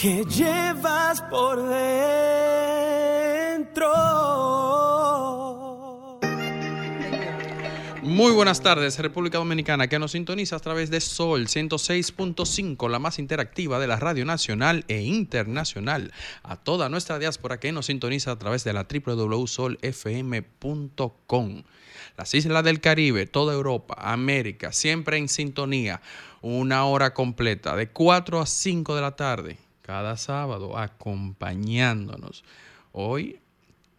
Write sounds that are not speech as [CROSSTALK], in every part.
que llevas por dentro. Muy buenas tardes, República Dominicana, que nos sintoniza a través de Sol 106.5, la más interactiva de la Radio Nacional e Internacional. A toda nuestra diáspora que nos sintoniza a través de la www.solfm.com. Las islas del Caribe, toda Europa, América, siempre en sintonía. Una hora completa, de 4 a 5 de la tarde, cada sábado, acompañándonos. Hoy,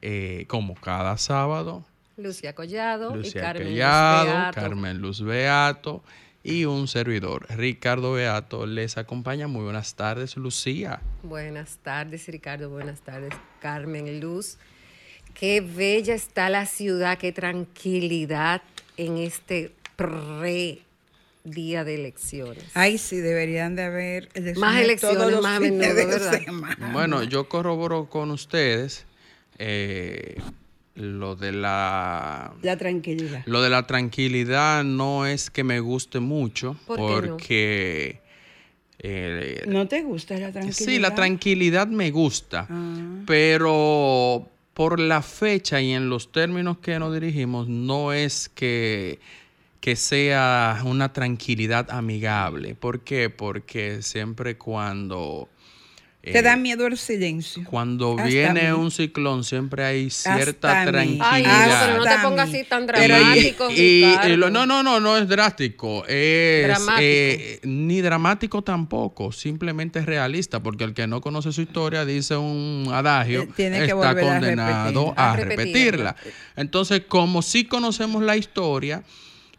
eh, como cada sábado, Lucia Collado y Carmen Luz Collado, Beato. Carmen Luz Beato y un servidor, Ricardo Beato, les acompaña. Muy buenas tardes, Lucía. Buenas tardes, Ricardo. Buenas tardes, Carmen Luz. Qué bella está la ciudad, qué tranquilidad en este pre día de elecciones. Ay, sí, deberían de haber Más elecciones, todos los más a menudo, de ¿verdad? semana. Bueno, yo corroboro con ustedes eh, lo de la La tranquilidad. lo de la tranquilidad no es que me guste mucho ¿Por qué no? porque eh, ¿No te gusta la tranquilidad? Sí, la tranquilidad me gusta, Ah. pero por la fecha y en los términos que nos dirigimos, no es que, que sea una tranquilidad amigable. ¿Por qué? Porque siempre cuando... Te eh, da miedo el silencio. Cuando Hasta viene mí. un ciclón, siempre hay cierta Hasta mí. Ay, no, tranquilidad. pero no te pongas así tan dramático. Y- y- Ricardo. y lo- no, no, no, no es drástico. Es Dramático. eh, ni dramático tampoco, simplemente es realista, porque el que no conoce su historia dice un adagio, Eh, tiene que está volver a condenado repetirla. a, repetirla. Entonces, como sí conocemos la historia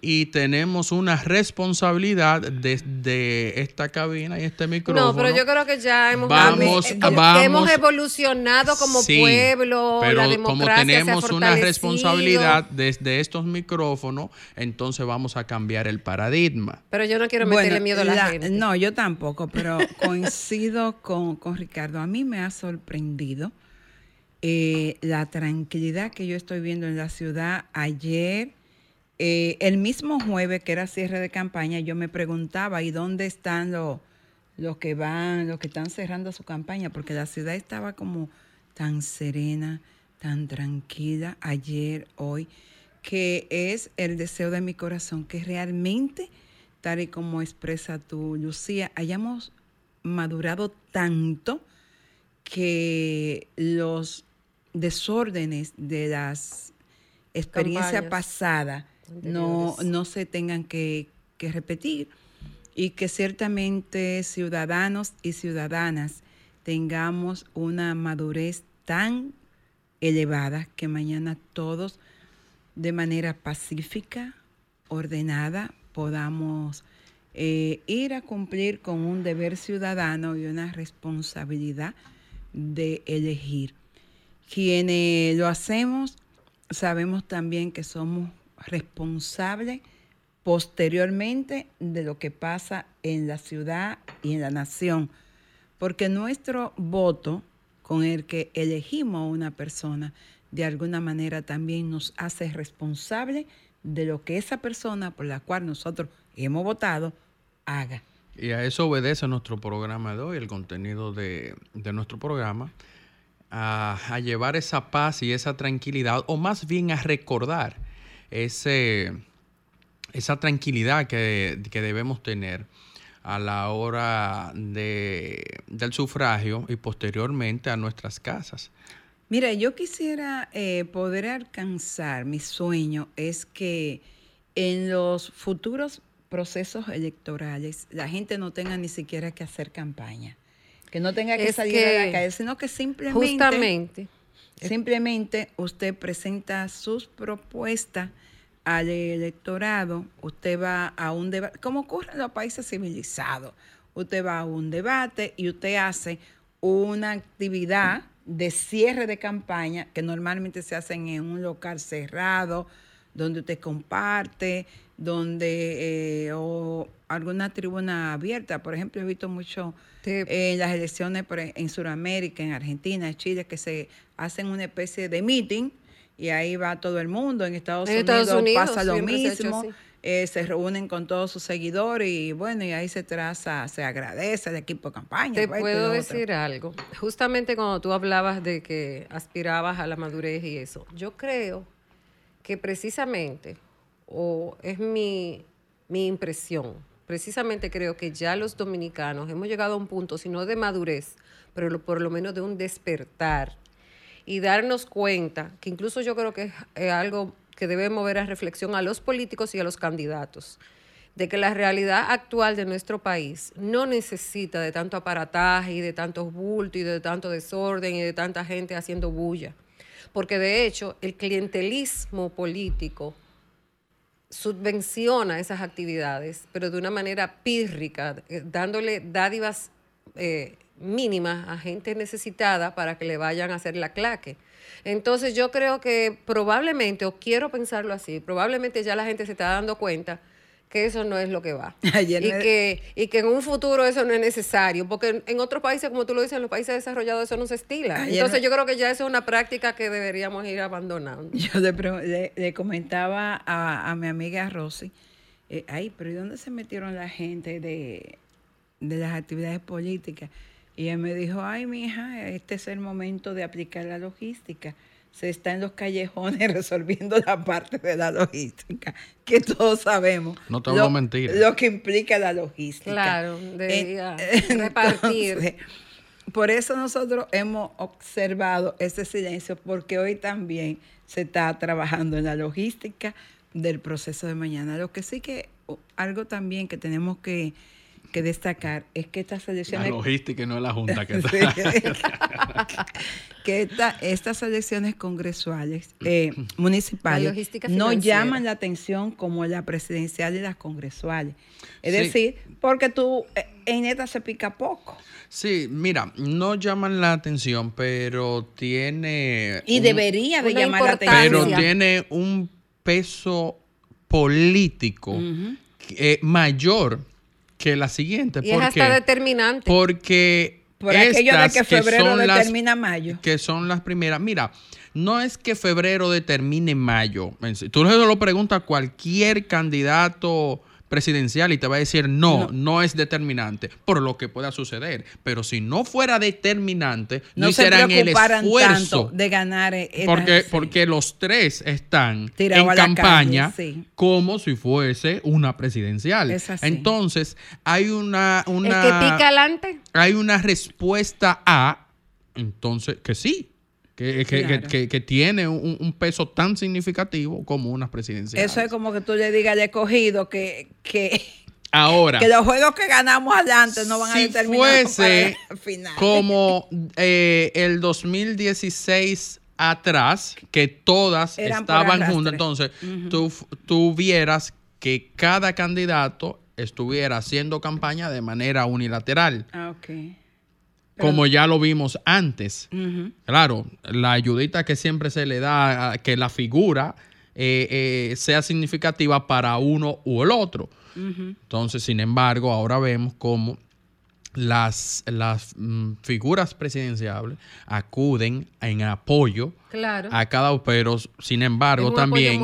y tenemos una responsabilidad desde esta cabina y este micrófono. No, pero yo creo que ya hemos, Vamos, eh, vamos. hemos evolucionado como Sí, pueblo, pero la como democracia se ha tenemos una responsabilidad desde estos micrófonos, entonces vamos a cambiar el paradigma. Pero yo no quiero meterle miedo a la, la- gente. No, yo tampoco, pero [LAUGHS] coincido con, con Ricardo. A mí me ha sorprendido eh, la tranquilidad que yo estoy viendo en la ciudad. Ayer, eh, el mismo jueves, que era cierre de campaña, yo me preguntaba, ¿y dónde están los, los que van, los que están cerrando su campaña? Porque la ciudad estaba como tan serena, tan tranquila ayer, hoy, que es el deseo de mi corazón, que realmente, tal y como expresa tú, Lucía, hayamos madurado tanto que los desórdenes de las experiencias Campañas pasadas anteriores. no se tengan que, que repetir y que ciertamente ciudadanos y ciudadanas tengamos una madurez tan elevada que mañana todos de manera pacífica, ordenada, podamos eh, ir a cumplir con un deber ciudadano y una responsabilidad de elegir. Quienes lo hacemos, sabemos también que somos responsables posteriormente de lo que pasa en la ciudad y en la nación, porque nuestro voto con el que elegimos a una persona, de alguna manera también nos hace responsable de lo que esa persona por la cual nosotros hemos votado haga. Y a eso obedece nuestro programa de hoy, el contenido de, de nuestro programa, a llevar esa paz y esa tranquilidad, o más bien a recordar ese, esa tranquilidad que, que debemos tener a la hora de, del sufragio y posteriormente a nuestras casas. Mira, yo quisiera eh, poder alcanzar, mi sueño es que en los futuros procesos electorales la gente no tenga ni siquiera que hacer campaña, que no tenga que Es salir a la calle, sino que simplemente, Justamente. Simplemente usted presenta sus propuestas al electorado, usted va a un debate, como ocurre en los países civilizados. usted va a un debate y usted hace una actividad de cierre de campaña que normalmente se hacen en un local cerrado, donde usted comparte, donde eh, o alguna tribuna abierta. Por ejemplo, he visto mucho en las elecciones en Sudamérica, en Argentina, en Chile, que se hacen una especie de meeting y ahí va todo el mundo. En Estados, Unidos, pasa lo mismo. Eh, se, reúnen con todos sus seguidores y bueno, y ahí se traza, se agradece al equipo de campaña. Te puedo decir algo. Justamente cuando tú hablabas de que aspirabas a la madurez y eso, yo creo que precisamente, o es mi, mi impresión, precisamente creo que ya los dominicanos hemos llegado a un punto, si no de madurez, pero por lo menos de un despertar y darnos cuenta, que incluso yo creo que es algo que debe mover a reflexión a los políticos y a los candidatos, de que la realidad actual de nuestro país no necesita de tanto aparataje y de tantos bultos y de tanto desorden y de tanta gente haciendo bulla. Porque de hecho el clientelismo político subvenciona esas actividades, pero de una manera pírrica, eh, dándole dádivas eh, mínimas a gente necesitada para que le vayan a hacer la claque. Entonces yo creo que probablemente, o quiero pensarlo así, probablemente ya la gente se está dando cuenta que eso no es lo que va. [LAUGHS] y, que, y que en un futuro eso no es necesario, porque en, otros países, como tú lo dices, en los países desarrollados eso no se estila. Entonces yo creo que ya eso es una práctica que deberíamos ir abandonando. [LAUGHS] Yo le, comentaba a, mi amiga Rosy, eh, ay, pero ¿y dónde se metieron la gente de, de las actividades políticas? Y él me dijo, ay, mi hija, este es el momento de aplicar la logística. Se está en los callejones [LAUGHS] resolviendo la parte de la logística, que todos sabemos. No te. Lo que implica la logística. Claro, debería [LAUGHS] repartir. Por eso nosotros hemos observado ese silencio, porque hoy también se está trabajando en la logística del proceso de mañana. Lo que sí que algo también que tenemos que que destacar es que estas elecciones... La logística y no la Junta que [LAUGHS] que estas elecciones congresuales, eh, [CLEARS THROAT] municipales, no llaman la atención como la presidencial y las congresuales. Es decir, porque tú eh, en esta se pica poco. Sí, mira, no llaman la atención, pero tiene... Y debería de llamar la atención. Pero tiene un peso político eh, mayor que la siguiente. Y es hasta determinante. Porque. Por aquello de que febrero determina mayo. Que son las primeras. Mira, no es que febrero determine mayo. Tú lo preguntas a cualquier candidato presidencial y te va a decir no, no, es determinante por lo que pueda suceder. Pero si no fuera determinante, no, hicieran el esfuerzo de ganar. porque, porque los tres están en campaña como si fuese una presidencial. Entonces, hay una, una. El que pica adelante. Hay una respuesta a. Entonces, que sí, que, tiene un, peso tan significativo como unas presidenciales. Eso es como que tú le digas al escogido que, que, Ahora, que los juegos que ganamos adelante no van a determinar fuese final. como [LAUGHS] eh, el 2016 atrás, que todas estaban juntas, entonces tú, tú vieras que cada candidato estuviera haciendo campaña de manera unilateral. Ah, como ya lo vimos antes. Claro, la ayudita que siempre se le da, que la figura eh, eh, sea significativa para uno u el otro. Entonces, sin embargo, ahora vemos cómo las, las mm, figuras presidenciales acuden en apoyo a cada pero sin embargo también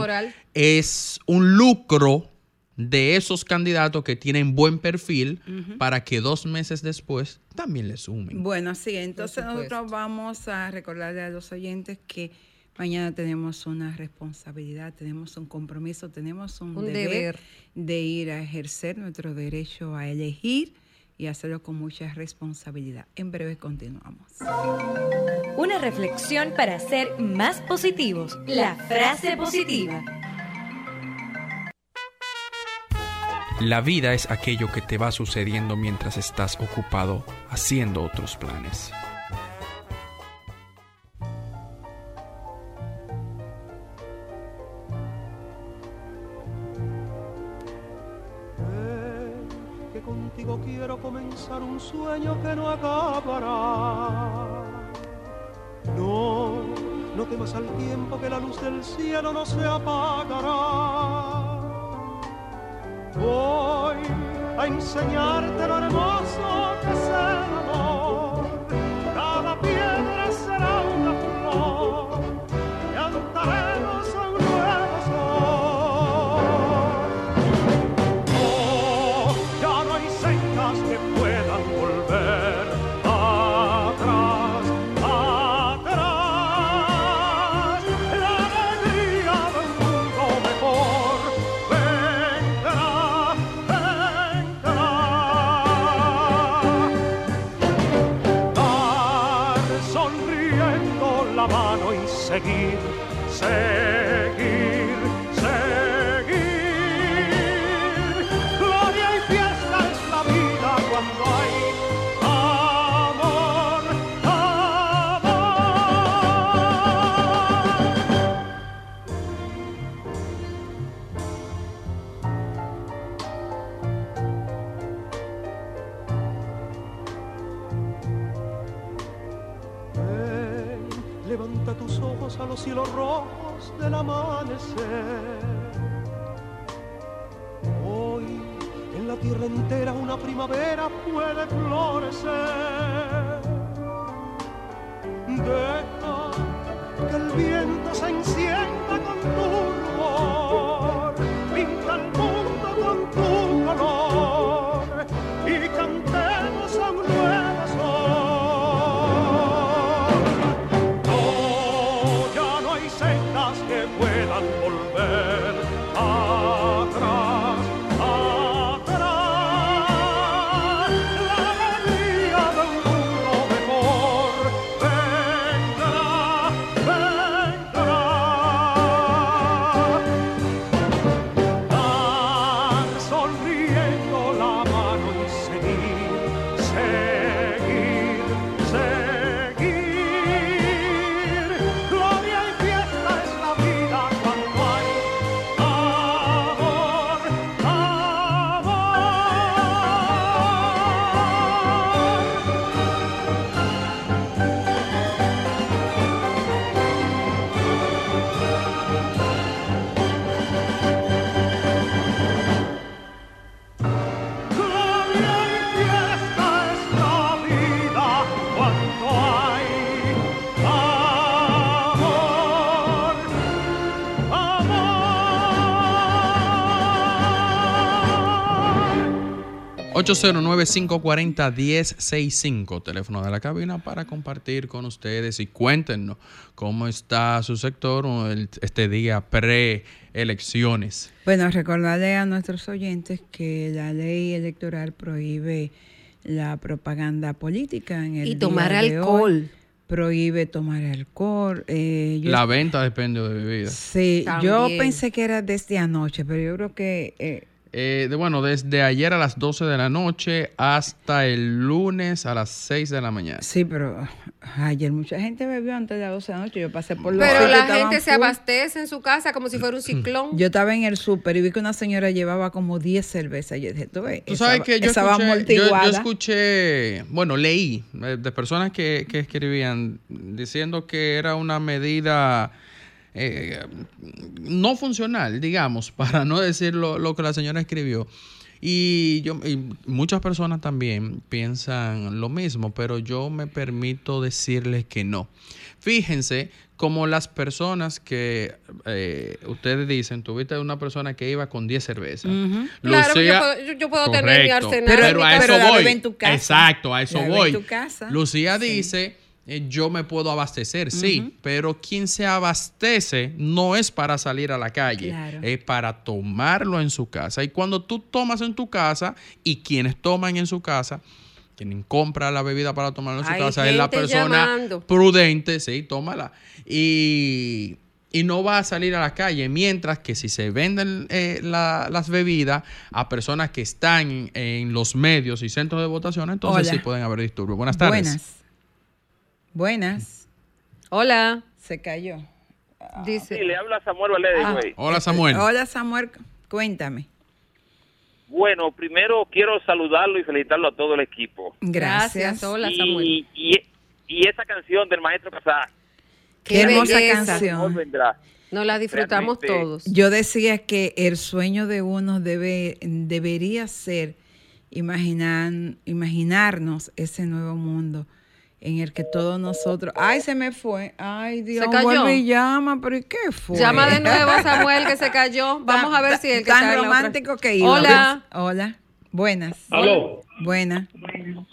es un lucro de esos candidatos que tienen buen perfil para que dos meses después también le sumen. Bueno, sí, entonces nosotros vamos a recordarle a los oyentes que mañana tenemos una responsabilidad, tenemos un compromiso, tenemos un, deber, de ir a ejercer nuestro derecho a elegir y hacerlo con mucha responsabilidad. En breve continuamos. Una reflexión para ser más positivos. La frase positiva. La vida es aquello que te va sucediendo mientras estás ocupado haciendo otros planes. 809-540-1065, teléfono de la cabina para compartir con ustedes y cuéntenos cómo está su sector este día pre-elecciones. Bueno, recordarle a nuestros oyentes que la ley electoral prohíbe la propaganda política en el Y tomar día de hoy. alcohol. Prohíbe tomar alcohol. eh, yo La venta depende de bebida. Sí, yo pensé que era desde anoche, pero yo creo que eh, Eh, de- bueno, desde ayer a las 12 de la noche hasta el lunes a las 6 de la mañana. sí, pero ayer mucha gente bebió antes de las 12 de la noche. Yo pasé por los Pero la gente se full. abastece en su casa como si fuera un ciclón. Yo estaba en el súper y vi que una señora llevaba como 10 cervezas. Yo dije, tú ves, Tú esa, sabes que yo escuché, yo, escuché, bueno, leí eh, de personas que, que escribían diciendo que era una medida eh, no funcional, digamos, [LAUGHS] para no decir lo, lo que la señora escribió. Y, yo, y muchas personas también piensan lo mismo, pero yo me permito decirles que no. Fíjense como las personas que eh, ustedes dicen, tuviste una persona que iba con 10 cervezas. Claro, yo Lucía- puedo- yo- yo puedo tener mi arsenal Pero, a eso voy. en tu casa. Exacto, a eso La bebe en voy. tu casa. Lucía Sí. dice, eh, yo me puedo abastecer, sí, pero quien se abastece no es para salir a la calle, Claro. es para tomarlo en su casa. Y cuando tú tomas en tu casa y quienes toman en su casa, quien compra la bebida para tomarlo en su Hay casa es la persona llamando. prudente, sí, tómala. Y, y no va a salir a la calle, mientras que si se venden eh, la- las bebidas a personas que están en, en los medios y centros de votación, entonces Hola. sí pueden haber disturbios. Buenas tardes. Buenas. Buenas. Hola, Se cayó. dice. Sí, le habla Samuel Valédez, Ah. güey. Hola Samuel. Hola Samuel, cuéntame. Bueno, primero quiero saludarlo y felicitarlo a todo el equipo. Gracias. Hola, Samuel. Y, y, y esa canción del maestro Casá, Qué hermosa canción. vendrá. Nos la disfrutamos Realmente. todos. Yo decía que el sueño de uno debe, debería ser imaginar, imaginarnos ese nuevo mundo en el que todos nosotros... ¡Ay, se me fue! ¡Ay, Dios! Se cayó. vuelve y llama, pero ¿y qué fue? Llama de nuevo a [LAUGHS] Samuel que se cayó. Vamos a ver si el que Tan está romántico que iba. Hola. Hola. Buenas. Aló. Buenas.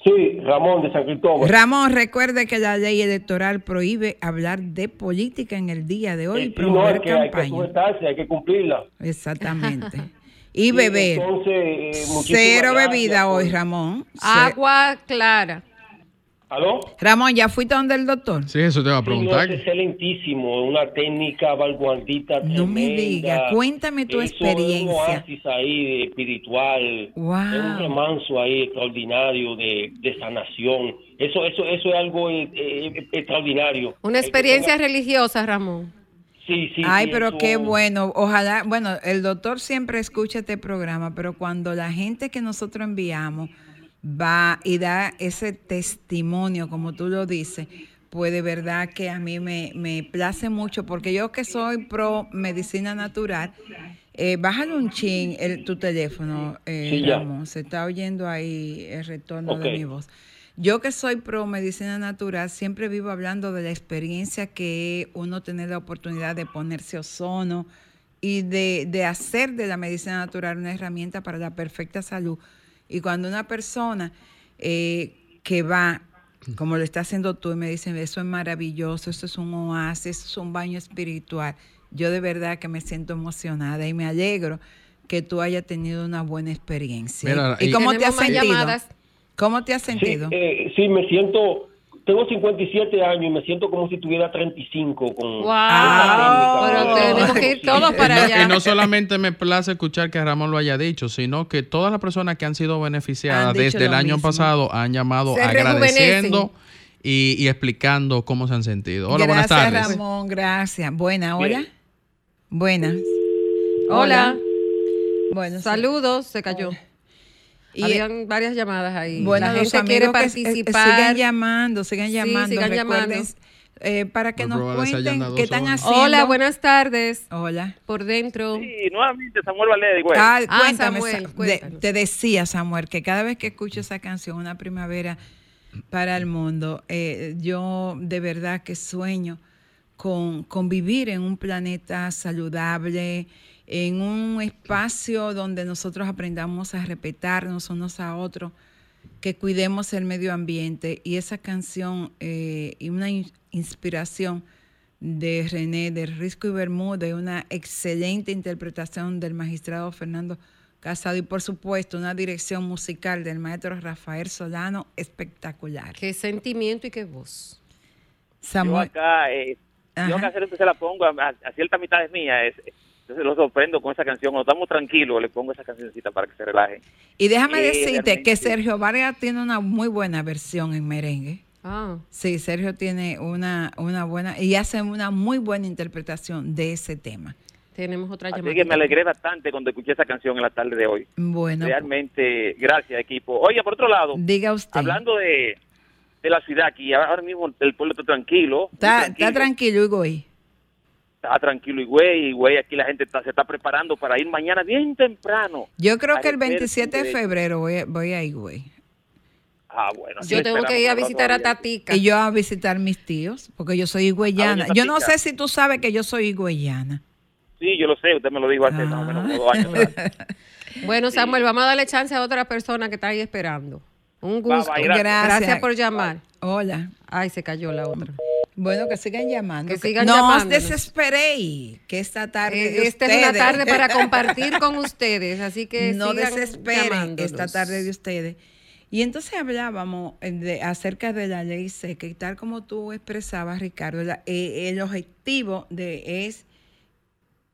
Sí, Ramón de San Cristóbal. Ramón, recuerde que la ley electoral prohíbe hablar de política en el día de hoy y Eh, sí, no, promover es que hay que campaña. hay que cumplirla. Exactamente. [LAUGHS] Y Sí, beber. Entonces, eh, Cero bebida por- hoy, Ramón. Ce- Agua clara. ¿Aló? Ramón, ¿ya fuiste donde el doctor? Sí, eso te va a Sí, no, preguntar. es excelentísimo, una técnica vanguardista No me tremenda. diga, cuéntame tu Eso experiencia. Es un oasis ahí espiritual, Wow. es un remanso ahí extraordinario de, de sanación. Eso, eso, eso es algo eh, eh, extraordinario. Una experiencia tenga- religiosa, Ramón. Sí, sí. Ay, sí, pero eso- qué bueno. Ojalá, bueno, el doctor siempre escucha este programa, pero cuando la gente que nosotros enviamos va y da ese testimonio, como tú lo dices, pues de verdad que a mí me, me place mucho, porque yo que soy pro medicina natural, eh, bájale un chin el, tu teléfono, eh, Sí. Ramón, se está oyendo ahí el retorno de mi voz. Yo que soy pro medicina natural, siempre vivo hablando de la experiencia que uno tiene la oportunidad de ponerse ozono y de, de hacer de la medicina natural una herramienta para la perfecta salud. Y cuando una persona eh, que va, como lo está haciendo tú, y me dicen, eso es maravilloso, eso es un oasis, eso es un baño espiritual, yo de verdad que me siento emocionada y me alegro que tú hayas tenido una buena experiencia. Mira, ¿Y y- cómo te has sentido? llamadas. ¿Cómo te has Sí, sentido? eh, sí, me siento, tengo 57 años y me siento como si tuviera 35 con Wow. Ah, Pero oh. tenemos que ir todos para allá. Y no solamente me place escuchar que Ramón lo haya dicho, sino que todas las personas que han sido beneficiadas Han desde el año mismo. pasado han llamado Se agradeciendo y, y explicando cómo se han sentido. Hola, gracias, buenas tardes. Ramón, gracias. Buena, hola. Bien. Buenas. Hola. Bueno, sí. Saludos, se cayó. Y, Habían varias llamadas ahí. bueno, la gente quiere que, eh, eh, participar. sigan llamando, sigan Sí, llamando. sigan llamando. eh, para que Muy nos cuenten qué están haciendo. Hola, buenas tardes. Hola. Por dentro. Sí, nuevamente Samuel Valeri, güey. Ah, Ah, cuéntame, Samuel, de- te decía, Samuel, que cada vez que escucho esa canción, Una Primavera para el Mundo, eh, yo de verdad que sueño con, con vivir en un planeta saludable, en un espacio donde nosotros aprendamos a respetarnos unos a otros, que cuidemos el medio ambiente. Y esa canción eh, y una in- inspiración de René de Risco y Bermúdez, una excelente interpretación del magistrado Fernando Casado y por supuesto una dirección musical del maestro Rafael Solano espectacular. Qué sentimiento y qué voz. Yo Samuel, acá, eh, yo acá siempre se la pongo a, a- a cierta mitad es mía. Es, entonces lo sorprendo con esa canción. Cuando estamos tranquilos, le pongo esa cancioncita para que se relajen. y déjame eh, decirte realmente- que Sergio Vargas tiene una muy buena versión en merengue. Ah, Sí, Sergio tiene una, una buena y hace una muy buena interpretación de ese tema. tenemos otra Así llamada. que me alegré bastante cuando escuché esa canción en la tarde de hoy. Bueno, Realmente, gracias, equipo. Oye, por otro lado, diga usted. hablando de, de la ciudad aquí, ahora mismo el pueblo está tranquilo. Está, está tranquilo, Hugo. Está tranquilo y güey, y güey, aquí la gente está, se está preparando para ir mañana bien temprano. Yo creo que el ejercer 27 de febrero voy, a- voy a ir, güey. Ah, bueno. Yo tengo que ir a visitar a. Tatica. Y yo a visitar mis tíos, porque yo soy higüeyana. Ah, Yo no sé si tú sabes que yo soy higüeyana. Sí, yo lo sé, usted me lo dijo hace más o menos dos años. atrás. Bueno, Samuel, vamos a darle chance a otra persona que está ahí esperando. Un gusto. gracias. Gracias por llamar. Hola. Ay, se cayó la otra. Bueno, que sigan llamando. Que sigan no os desesperéis, que esta tarde de Eh, Esta es una tarde para compartir [LAUGHS] con ustedes, así que no sigan desesperen esta tarde de ustedes. Y entonces hablábamos eh, de, acerca de la ley seca y tal como tú expresabas, Ricardo, la- eh, el objetivo de es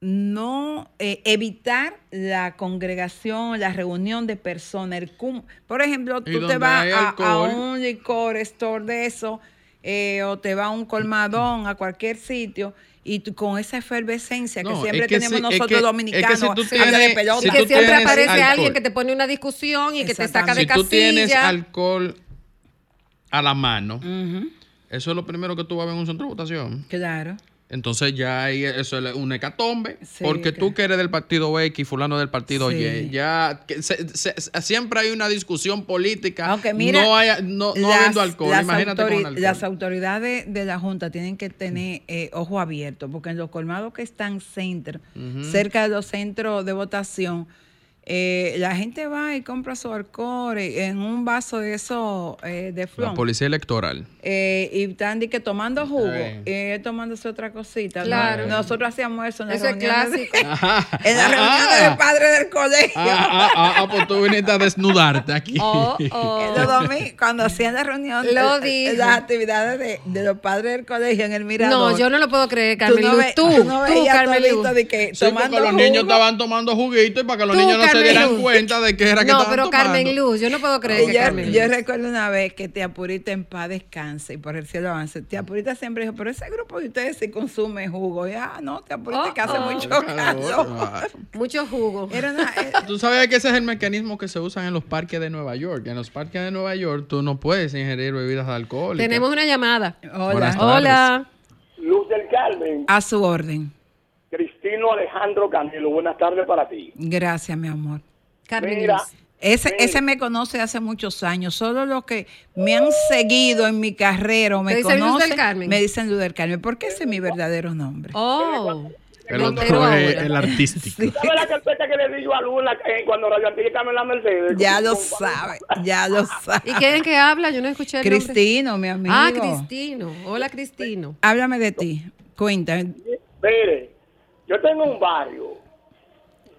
no eh, evitar la congregación, la reunión de personas. el cum- Por ejemplo, tú te vas a, a un licor store de eso eh, o te va a un colmadón, a cualquier sitio, y tú con esa efervescencia que siempre es que tenemos si- es nosotros que- es que dominicanos, si tú habla de tienes- pelota. si y tú que siempre aparece alcohol. alguien que te pone una discusión y que te saca de Si tú tienes alcohol a la mano, eso es lo primero que tú vas a ver en un centro de votación. Claro. Entonces ya ahí eso es un hecatombe, Sí, porque tú que eres del partido X y fulano del partido Sí. Y, ya que se- siempre hay una discusión política, Aunque mira, no, hay, no, no las- habiendo alcohol, las imagínate con autori- alcohol. Las autoridades de la Junta tienen que tener eh, ojo abierto, porque en los colmados que están centro, cerca de los centros de votación, eh, la gente va y compra su alcohol en un vaso de eso eh, de La flor. policía electoral. Eh, y están que tomando jugo y él tomándose otra cosita. ¿no? Claro. Nosotros hacíamos eso en las Eso es reuniones de- clásico. [LAUGHS] en las reuniones de padres del colegio. Ah, ah, ah, ah, pues tú viniste a desnudarte aquí. Oh, En oh. [LAUGHS] los domingos, cuando hacían la reunión, Lo eh, las actividades de, de los padres del colegio en el mirador. No, yo no lo puedo creer, Tú Carmen no ve- Tú, tú no tú, Carmen todito Luz. de que Sí, tomando porque los niños estaban tomando juguito y para que los Tú, niños no se dieran Luz. cuenta de que era que No, estaban pero tomando. Carmen Luz, yo no puedo creer que yo, Carmen yo Luz. recuerdo una vez que tía Purita en paz descanse y por el cielo avance. Tía Purita siempre dijo, pero ese grupo de ustedes sí consume jugo. Y, ah, no, tía Purita Oh, que hace oh. mucho Claro, calor. Mucho jugo. Era una, eh, [LAUGHS] Tú sabes que ese es el mecanismo que se usa en los parques de Nueva York. En los parques de Nueva York tú no puedes ingerir bebidas alcohólicas. Tenemos una llamada. hola. Hola. Luz del Carmen, A su orden. Cristino Alejandro Canelo, buenas tardes para ti. Gracias, mi amor. Carmen Mira, Luz. Ese, Mira. ese me conoce hace muchos años. Solo los que me han seguido en mi carrera o me ¿Te dicen Luz del conocen, Carmen? me dicen Luz del Carmen, porque ese es mi verdadero nombre. Oh. El otro es el artístico. ¿Sabes la carpeta que le di yo a Luna cuando Radio Antigua en la Mercedes? Ya lo sabe, ya lo sabe. ¿Y quién es que habla? Yo no escuché el nombre. Cristino, mi amigo. Ah, Cristino. Hola, Cristino. Háblame de ti. Cuéntame. Mire, yo tengo un barrio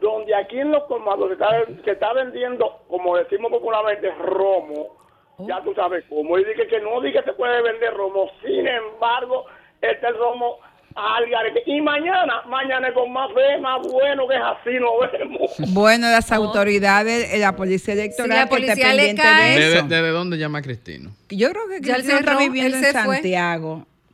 donde aquí en los colmados se está, se está vendiendo, como decimos popularmente, romo. Ya tú sabes cómo. Y dije que no dije que se puede vender romo. Sin embargo, este es romo al garete. Y mañana, mañana es con más fe, más bueno que es así, nos vemos. Bueno, las autoridades, eh, la policía electoral Si la que policía le pendiente cae- de ¿Desde, eso. desde dónde llama Cristino? Yo creo que Cristino está viviendo en fue.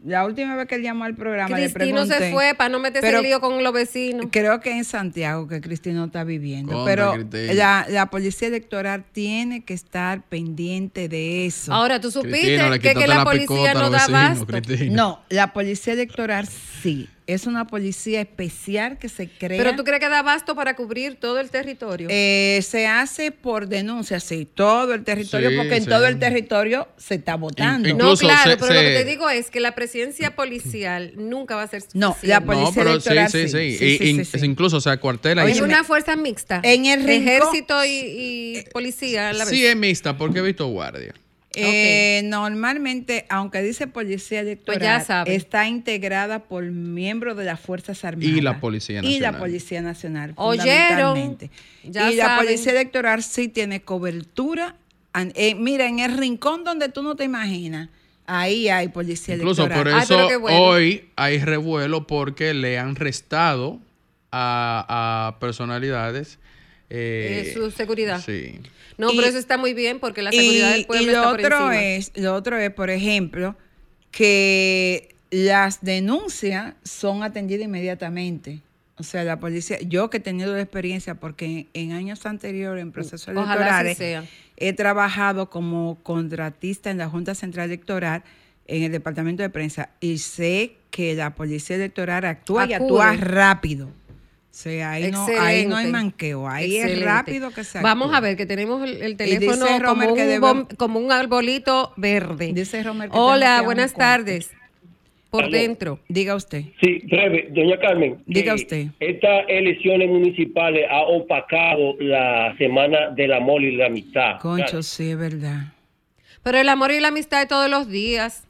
La última vez que él llamó al programa le Cristino se pregunté. fue para no meterse Pero en lío con los vecinos. Creo que en Santiago que Cristino está viviendo. Pero la, la policía electoral tiene que estar pendiente de eso. Ahora, tú supiste Cristino, le que, la la policía no da vecinos. No, la policía electoral sí. Es una policía especial que se crea. Pero tú crees que da abasto para cubrir todo el territorio. Eh, se hace por denuncia, sí, todo el territorio, Sí, porque en sí. todo el territorio se está votando. In- no, claro, se- pero lo que te digo es que la presencia policial nunca va a ser No, suficiente. la policía no, pero sí, electoral sí, sí. sí. Y- Sí, sí, in- sí, sí. Incluso se acuartela. y Es se- una fuerza mixta. En el rincón- Ejército y, y policía a la vez. Sí es mixta porque he visto guardia. Eh, Normalmente, aunque dice policía electoral, Pues ya saben. está integrada por miembros de las Fuerzas Armadas. Y la Policía Y la Nacional. Policía Nacional. ¿Oyeron? Ya y la. Policía Electoral sí tiene cobertura. Eh, mira, en el rincón donde tú no te imaginas, ahí hay Policía Incluso Electoral. por Ay, eso bueno. hoy hay revuelo porque le han restado a, a personalidades. Eh, su seguridad. Sí. No, Y- pero eso está muy bien porque la seguridad del pueblo y lo está por otro encima. es, lo otro es, por ejemplo, que las denuncias son atendidas inmediatamente. O sea, la policía, yo que he tenido la experiencia, porque en años anteriores, en procesos Ojalá electorales, sea. he trabajado como contratista en la Junta Central Electoral, en el departamento de prensa, y sé que la policía electoral actúa y actúa rápido. Sea, ahí no, ahí no hay manqueo, ahí es rápido que se Vamos actúa. a ver que tenemos el, teléfono dice como un, debe- bom- como un arbolito verde. Dice Romer que Hola, que buenas tardes. Por Aló. dentro. Diga usted. Sí, breve, doña Carmen. Diga eh, usted. Estas elecciones municipales ha opacado la semana del amor y la amistad. Concho, sí, es verdad. Pero el amor y la amistad de todos los días.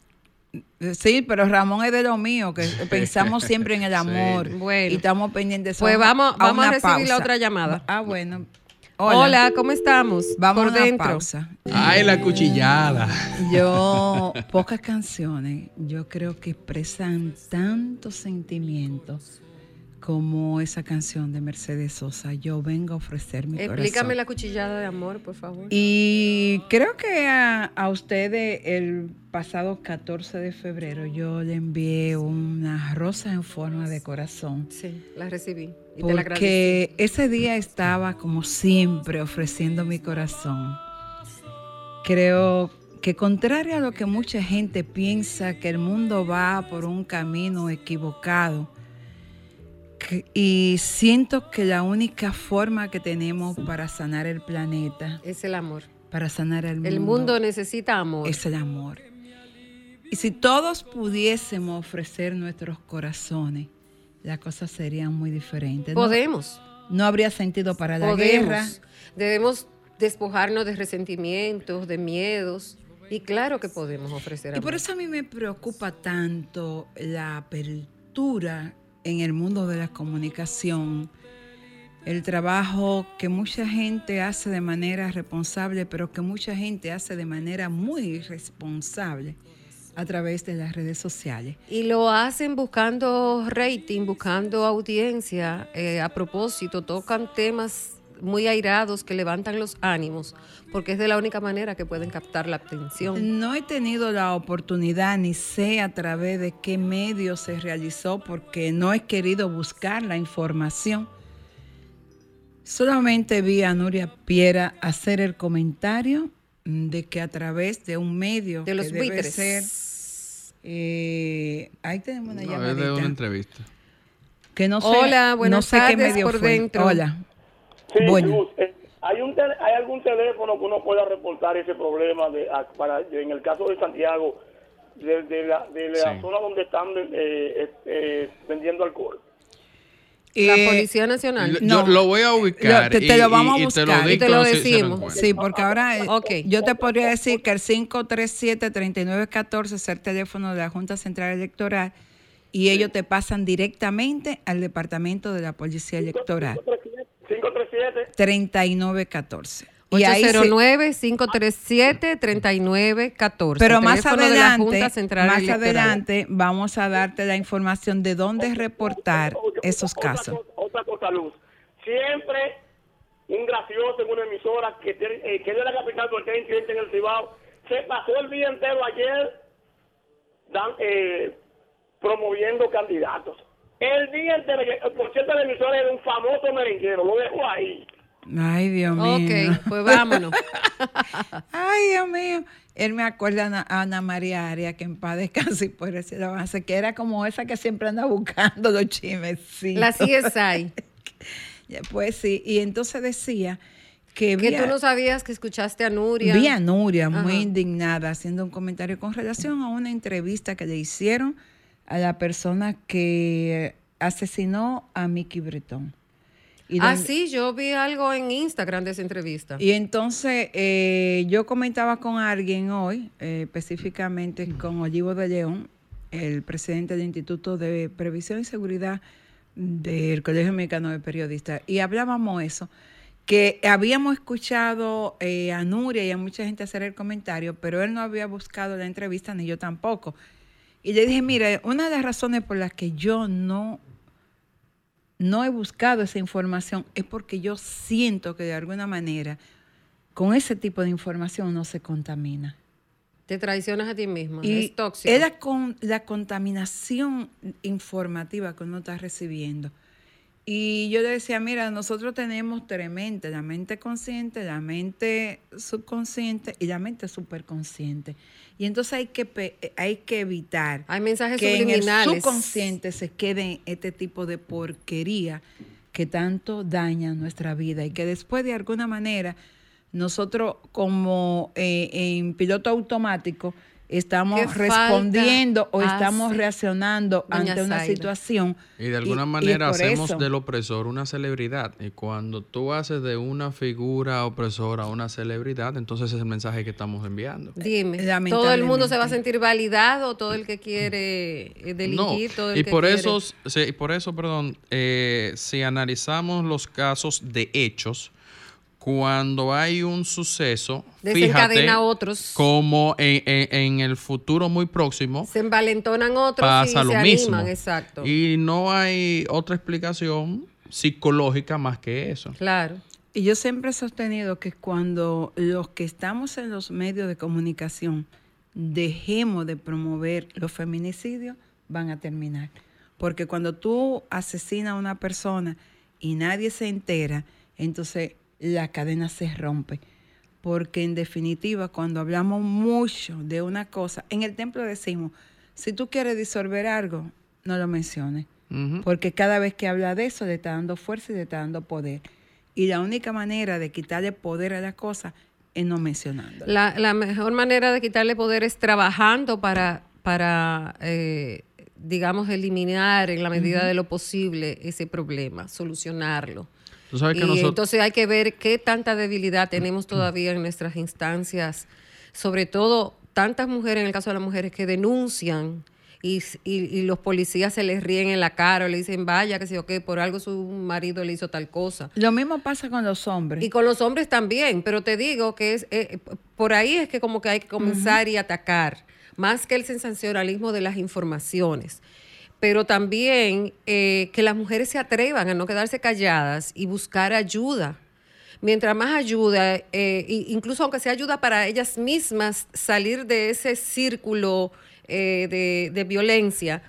Sí, pero Ramón es de lo mío, que pensamos siempre en el [LAUGHS] amor. Bueno. Y estamos pendientes. Pues vamos- vamos a recibir la pausa. otra llamada. Ah, bueno. Hola, ¿cómo estamos? Vamos Por a una dentro. pausa. Ay, la cuchillada. Yo, pocas canciones, yo creo que expresan tantos sentimientos como esa canción de Mercedes Sosa, Yo vengo a ofrecer mi Explícame corazón. la cuchillada de amor, por favor. Y creo que a, a ustedes el pasado 14 de febrero yo le envié una rosa en forma de corazón. Sí, la recibí. Y te la agradecí. Porque ese día estaba como siempre ofreciendo mi corazón. Creo que contrario a lo que mucha gente piensa, que el mundo va por un camino equivocado, y siento que la única forma que tenemos para sanar el planeta, Es el amor. para sanar el mundo, El mundo necesita amor. es el amor. Y si todos pudiésemos ofrecer nuestros corazones, las cosas serían muy diferentes. No- Podemos. no habría sentido para la Podemos. guerra. Debemos despojarnos de resentimientos, de miedos. Y claro que podemos ofrecer Y amor. por eso a mí me preocupa tanto la apertura en el mundo de la comunicación, el trabajo que mucha gente hace de manera responsable, pero que mucha gente hace de manera muy irresponsable a través de las redes sociales. Y lo hacen buscando rating, buscando audiencia. Eh, a propósito, tocan temas muy airados que levantan los ánimos, porque es de la única manera que pueden captar la atención. No he tenido la oportunidad ni sé a través de qué medio se realizó porque no he querido buscar la información. Solamente vi a Nuria Piera hacer el comentario de que a través de un medio De los que debe buitres. ser eh, ahí tenemos una No, es llamadita de una entrevista. que no sé, Hola, buenas no sé qué tardes medio por fue. dentro. Hola. Sí, Bueno. Eh, ¿hay, un tel- ¿hay algún teléfono que uno pueda reportar ese problema de, a- para, en el caso de Santiago, de, de la, de la Sí. zona donde están eh, eh, eh, vendiendo alcohol? La Eh, Policía Nacional. No. lo voy a ubicar. Lo- te- te y- lo vamos a y- y buscar. te lo, Y te lo decimos. Sí, porque ahora eh, Ok. yo te podría decir que el 537-3914 es el teléfono de la Junta Central Electoral y ellos te pasan directamente al Departamento de la Policía Electoral. 537 3914. Y ahí se- 809-537-3914. pero más Teléfono de la adelante, más Electoral. adelante vamos a darte la información de dónde reportar esos casos. Otra cosa, Luz. Siempre un gracioso en una emisora que, tiene, eh, que es de la capital porque hay incidente en el Cibao, se pasó el día entero ayer dan, eh, promoviendo candidatos. El día eh, por cierto, emisora era un famoso merenguero, lo dejo ahí. Ay, Dios mío. Ok, pues vámonos. [LAUGHS] Ay, Dios mío. Él me acuerda a Ana, María Aria, que en paz descanse y por ese avance, que era como esa que siempre anda buscando los chismes. Sí. La [LAUGHS] CSI. Pues sí, y entonces decía que, Que tú a- no sabías que escuchaste a Nuria. vi a Nuria muy indignada haciendo un comentario con relación a una entrevista que le hicieron a la persona que asesinó a Mickey Bretón. Y Ah, donde- sí, yo vi algo en Instagram de esa entrevista. Y entonces eh, yo comentaba con alguien hoy, eh, específicamente con Olivo de León, el presidente del Instituto de Previsión y Seguridad del Colegio Mexicano de Periodistas, y hablábamos eso, que habíamos escuchado eh, a Nuria y a mucha gente hacer el comentario, pero él no había buscado la entrevista, ni yo tampoco. Y le dije, mira, una de las razones por las que yo no no he buscado esa información es porque yo siento que de alguna manera con ese tipo de información no se contamina. Te traicionas a ti mismo. Y es tóxico. es la, con, la contaminación informativa que uno está recibiendo. Y yo le decía, mira, nosotros tenemos tres mentes, la mente consciente, la mente subconsciente y la mente superconsciente. Y entonces hay que, pe- hay que evitar Hay mensajes que en el subconsciente se quede este tipo de porquería que tanto daña nuestra vida y que después de alguna manera nosotros como eh, en piloto automático estamos ¿Qué falta. respondiendo o estamos hace reaccionando ante una situación. Y de alguna y manera hacemos eso- del opresor una celebridad. Y cuando tú haces de una figura opresora una celebridad, entonces es el mensaje que estamos enviando. Dime, todo el mundo se va a sentir validado, todo el que quiere eh, delinquir, No, todo el y que por quiere- eso, sí, y por eso, perdón, eh, si analizamos los casos de hechos, cuando hay un suceso, Desencadena fíjate otros. como en, en- en el futuro muy próximo Se envalentonan otros pasa y lo se mismo. animan, exacto. Y no hay otra explicación psicológica más que eso. Claro. Y yo siempre he sostenido que cuando los que estamos en los medios de comunicación dejemos de promover los feminicidios, van a terminar. Porque cuando tú asesinas a una persona y nadie se entera, entonces la cadena se rompe. Porque en definitiva, cuando hablamos mucho de una cosa, en el templo decimos, si tú quieres disolver algo, no lo menciones. Porque cada vez que habla de eso, le está dando fuerza y le está dando poder. Y la única manera de quitarle poder a la cosa es no mencionando. La, la mejor manera de quitarle poder es trabajando para, para eh, digamos, eliminar en la medida de lo posible ese problema, solucionarlo. Tú sabes que y nosotros... entonces hay que ver qué tanta debilidad tenemos todavía en nuestras instancias, sobre todo tantas mujeres, en el caso de las mujeres, que denuncian y, y- y los policías se les ríen en la cara o le dicen, vaya, que sé yo qué, por algo su marido le hizo tal cosa. Lo mismo pasa con los hombres. Y con los hombres también, pero te digo que es eh, p- por ahí es que como que hay que comenzar y atacar, más que el sensacionalismo de las informaciones. Pero también eh, que las mujeres se atrevan a no quedarse calladas y buscar ayuda. Mientras más ayuda, eh, incluso aunque sea ayuda para ellas mismas, salir de ese círculo eh, de, de violencia,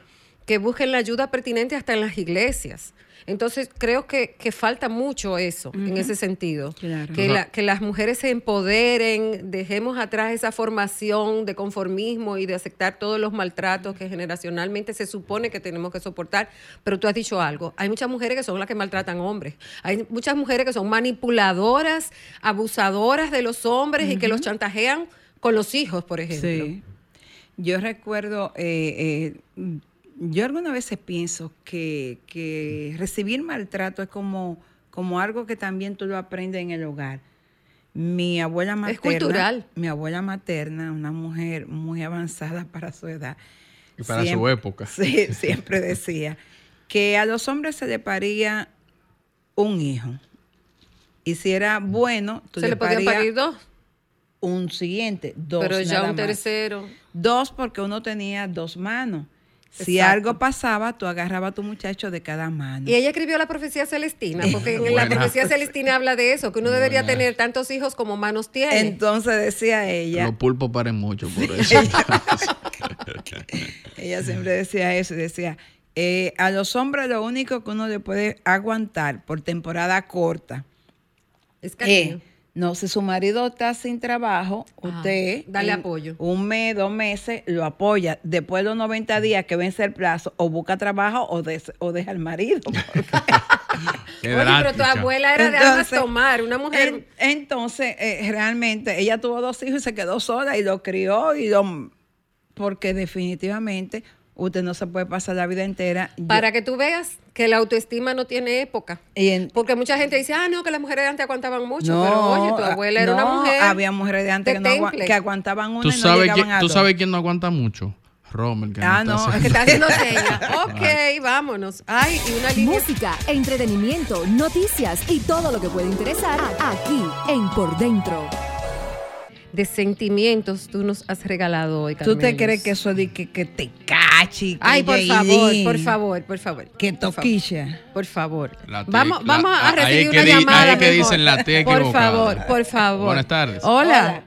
que busquen la ayuda pertinente hasta en las iglesias. Entonces, creo que, que falta mucho eso en ese sentido. Claro. Que, la- que las mujeres se empoderen, dejemos atrás esa formación de conformismo y de aceptar todos los maltratos que generacionalmente se supone que tenemos que soportar. Pero tú has dicho algo, hay muchas mujeres que son las que maltratan hombres. Hay muchas mujeres que son manipuladoras, abusadoras de los hombres y que los chantajean con los hijos, por ejemplo. Sí. Yo recuerdo, eh, eh, yo algunas veces pienso que, que recibir maltrato es como, como algo que también tú lo aprendes en el hogar. Mi abuela materna. cultural. Mi abuela materna, una mujer muy avanzada [LAUGHS] para su edad. Y para su época. [LAUGHS] Sí, siempre decía que a los hombres se le paría un hijo. Y si era bueno, tú Se le podían parías parir dos, un siguiente, dos pero ya nada un más. tercero. Dos porque uno tenía dos manos. Si Exacto. algo pasaba, tú agarrabas a tu muchacho de cada mano. Y ella escribió la profecía celestina, [LAUGHS] porque en la profecía celestina habla de eso, que uno debería tener tantos hijos como manos tiene. Entonces decía ella, Los pulpos paren mucho por [LAUGHS] eso. [LAUGHS] ella siempre decía eso, y decía, eh, a los hombres lo único que uno le puede aguantar por temporada corta es es, cariño. No, si su marido está sin trabajo, usted dale apoyo. Un mes, dos meses, lo apoya. Después de los 90 días que vence el plazo, o busca trabajo o, des- o deja al marido. [LAUGHS] [LAUGHS] Qué Oye, pero tu abuela era de armas Entonces, tomar, una mujer. En- entonces, eh, realmente, ella tuvo dos hijos y se quedó sola y lo crió y lo... Porque definitivamente usted no se puede pasar la vida entera. Yo- para que tú veas que la autoestima no tiene época. y en- Porque mucha gente dice, ah, no, que las mujeres de antes aguantaban mucho. no, pero oye, tu ah, abuela era una mujer. Había mujeres de antes de que, no que aguantaban una ¿Tú y no sabes, llegaban quién, a tú dos. sabes quién no aguanta mucho? Rommel. Que Ah, no, Es que está haciendo- [LAUGHS] señas. Ok, vámonos. Ay, y una línea. Música, entretenimiento, noticias y todo lo que puede interesar aquí en Por Dentro. De sentimientos tú nos has regalado hoy, ¿Tú te Carmelos. crees que eso de que, que te cachi? Que Ay, por favor, por favor, por favor. Que por favor. toquilla. Por favor. La vamos, la- vamos a recibir una di- llamada. que dicen la T Por favor, por favor. Buenas tardes. Hola.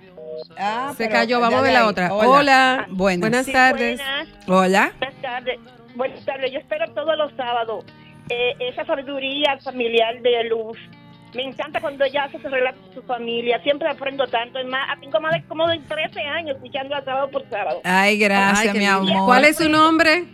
Ah, Se cayó, vamos a ver la otra. Hola. Buenas. Buenas Sí, tardes. Buenas, Hola. buenas tardes. Buenas tardes. Yo espero todos los sábados eh, esa sabiduría familiar de Luz. Me encanta cuando ella hace su relato con su familia. Siempre aprendo tanto. Es más, tengo más de como de 13 años escuchando a sábado por sábado. Ay, gracias, Ay, mi amor. ¿Cuál es su nombre?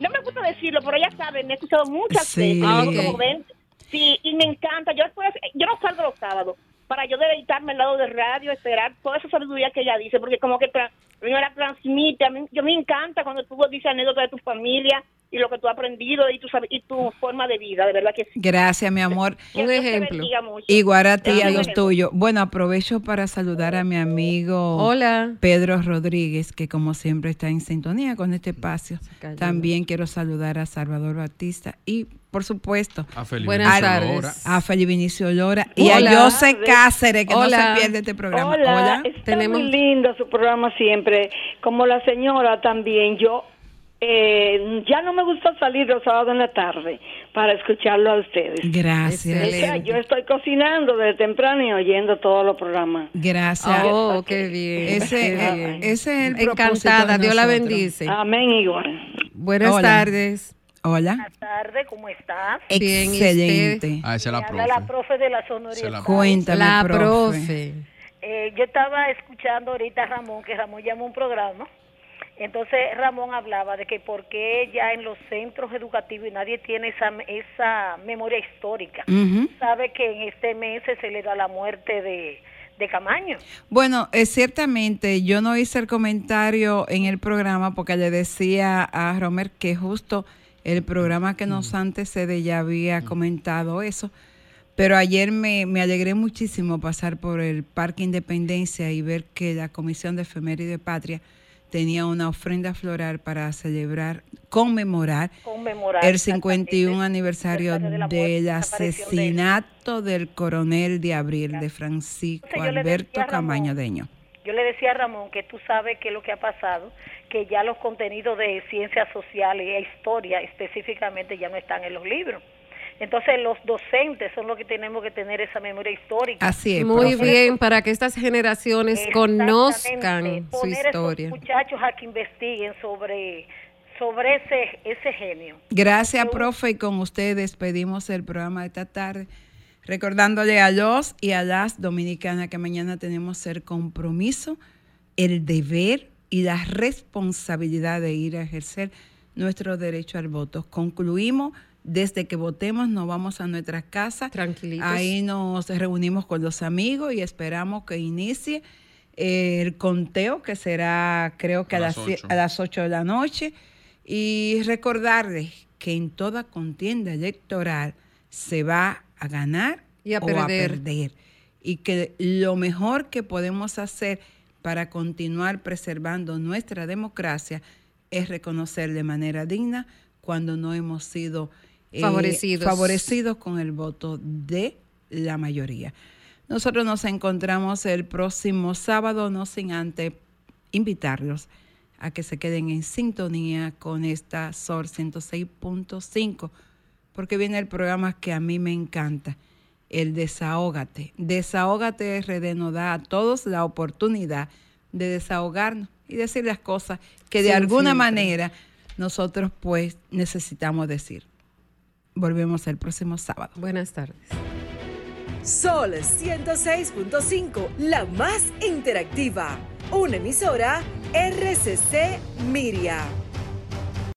No me gusta decirlo, pero ella sabe, me he escuchado muchas Sí. veces. Ah, tengo ok. como 20. Sí, y me encanta. Yo después, yo no salgo los sábados para yo deleitarme al lado de radio, esperar toda esa sabiduría que ella dice, porque como que tra- a mí me la transmite. A mí, yo me encanta cuando tú dices anécdotas de tu familia y lo que tú has aprendido y tu, y tu forma de vida, de verdad que sí. Gracias, mi amor. Que Dios te bendiga mucho. Igual a ti y a los tuyos. Bueno, aprovecho para saludar a mi amigo Hola. Pedro Rodríguez, que como siempre está en sintonía con este espacio. También quiero saludar a Salvador Batista y, por supuesto, A Felipe Buenas Vinicio tardes. Lora. a Felipe Vinicio Lora y a Hola. José Cáceres, que Hola. no se pierde este programa. Hola, está Tenemos- muy lindo su programa siempre. Como la señora también, yo eh, ya no me gusta salir los sábados en la tarde para escucharlo a ustedes. Gracias. O sea, yo estoy cocinando desde temprano y oyendo todos los programas. Gracias. Oh, qué bien. Ese, qué eh, bien. ese es el propósito Encantada, Dios la bendice. Amén igual. Buenas Hola. tardes. Hola. Buenas tardes, ¿cómo estás? Bien, ¿y Excelente. Ah, esa es la profe. habla la profe de la la- Cuéntame, La profe. profe. Eh, yo estaba escuchando ahorita a Ramón, que Ramón llamó un programa. Entonces Ramón hablaba de que por qué ya en los centros educativos y nadie tiene esa, esa memoria histórica. Ujú. Sabe que en este mes se celebra la muerte de, de Camaño. Bueno, eh, ciertamente yo no hice el comentario en el programa porque le decía a Romer que justo el programa que nos antecede ya había comentado eso. Pero ayer me, me alegré muchísimo pasar por el Parque Independencia y ver que la Comisión de Efeméride Patria tenía una ofrenda floral para celebrar, conmemorar Conmemorar el exactamente 51 aniversario del desaparición de él. asesinato del coronel de abril de Francisco Entonces, Alberto Ramón, Camaño Deño. Yo le decía a Ramón que tú sabes qué es lo que ha pasado, que ya los contenidos de ciencias sociales e historia específicamente ya no están en los libros. Entonces los docentes son los que tenemos que tener esa memoria histórica. Así es. Muy profe. bien, para que estas generaciones conozcan su historia. esos muchachos a que investiguen sobre, sobre ese, ese genio. Gracias, profe, y con ustedes despedimos el programa de esta tarde, recordándole a los y a las dominicanas que mañana tenemos el compromiso, el deber y la responsabilidad de ir a ejercer nuestro derecho al voto. Concluimos, desde que votemos nos vamos a nuestras casas, Tranquilitos. ahí nos reunimos con los amigos y esperamos que inicie el conteo que será creo que a, A las, las sie- ocho. a las 8 de la noche y recordarles que en toda contienda electoral se va a ganar Y a o perder. a perder y que lo mejor que podemos hacer para continuar preservando nuestra democracia es reconocer de manera digna cuando no hemos sido eh, Favorecidos. favorecidos con el voto de la mayoría. Nosotros nos encontramos el próximo sábado, no sin antes invitarlos a que se queden en sintonía con esta SOR 106.5, porque viene el programa que a mí me encanta, el Desahógate. Desahógate RD nos da a todos la oportunidad de desahogarnos y decir las cosas que de alguna manera nosotros pues necesitamos decir. Volvemos el próximo sábado. Buenas tardes. Sol 106.5, la más interactiva. Una emisora RCC Miria.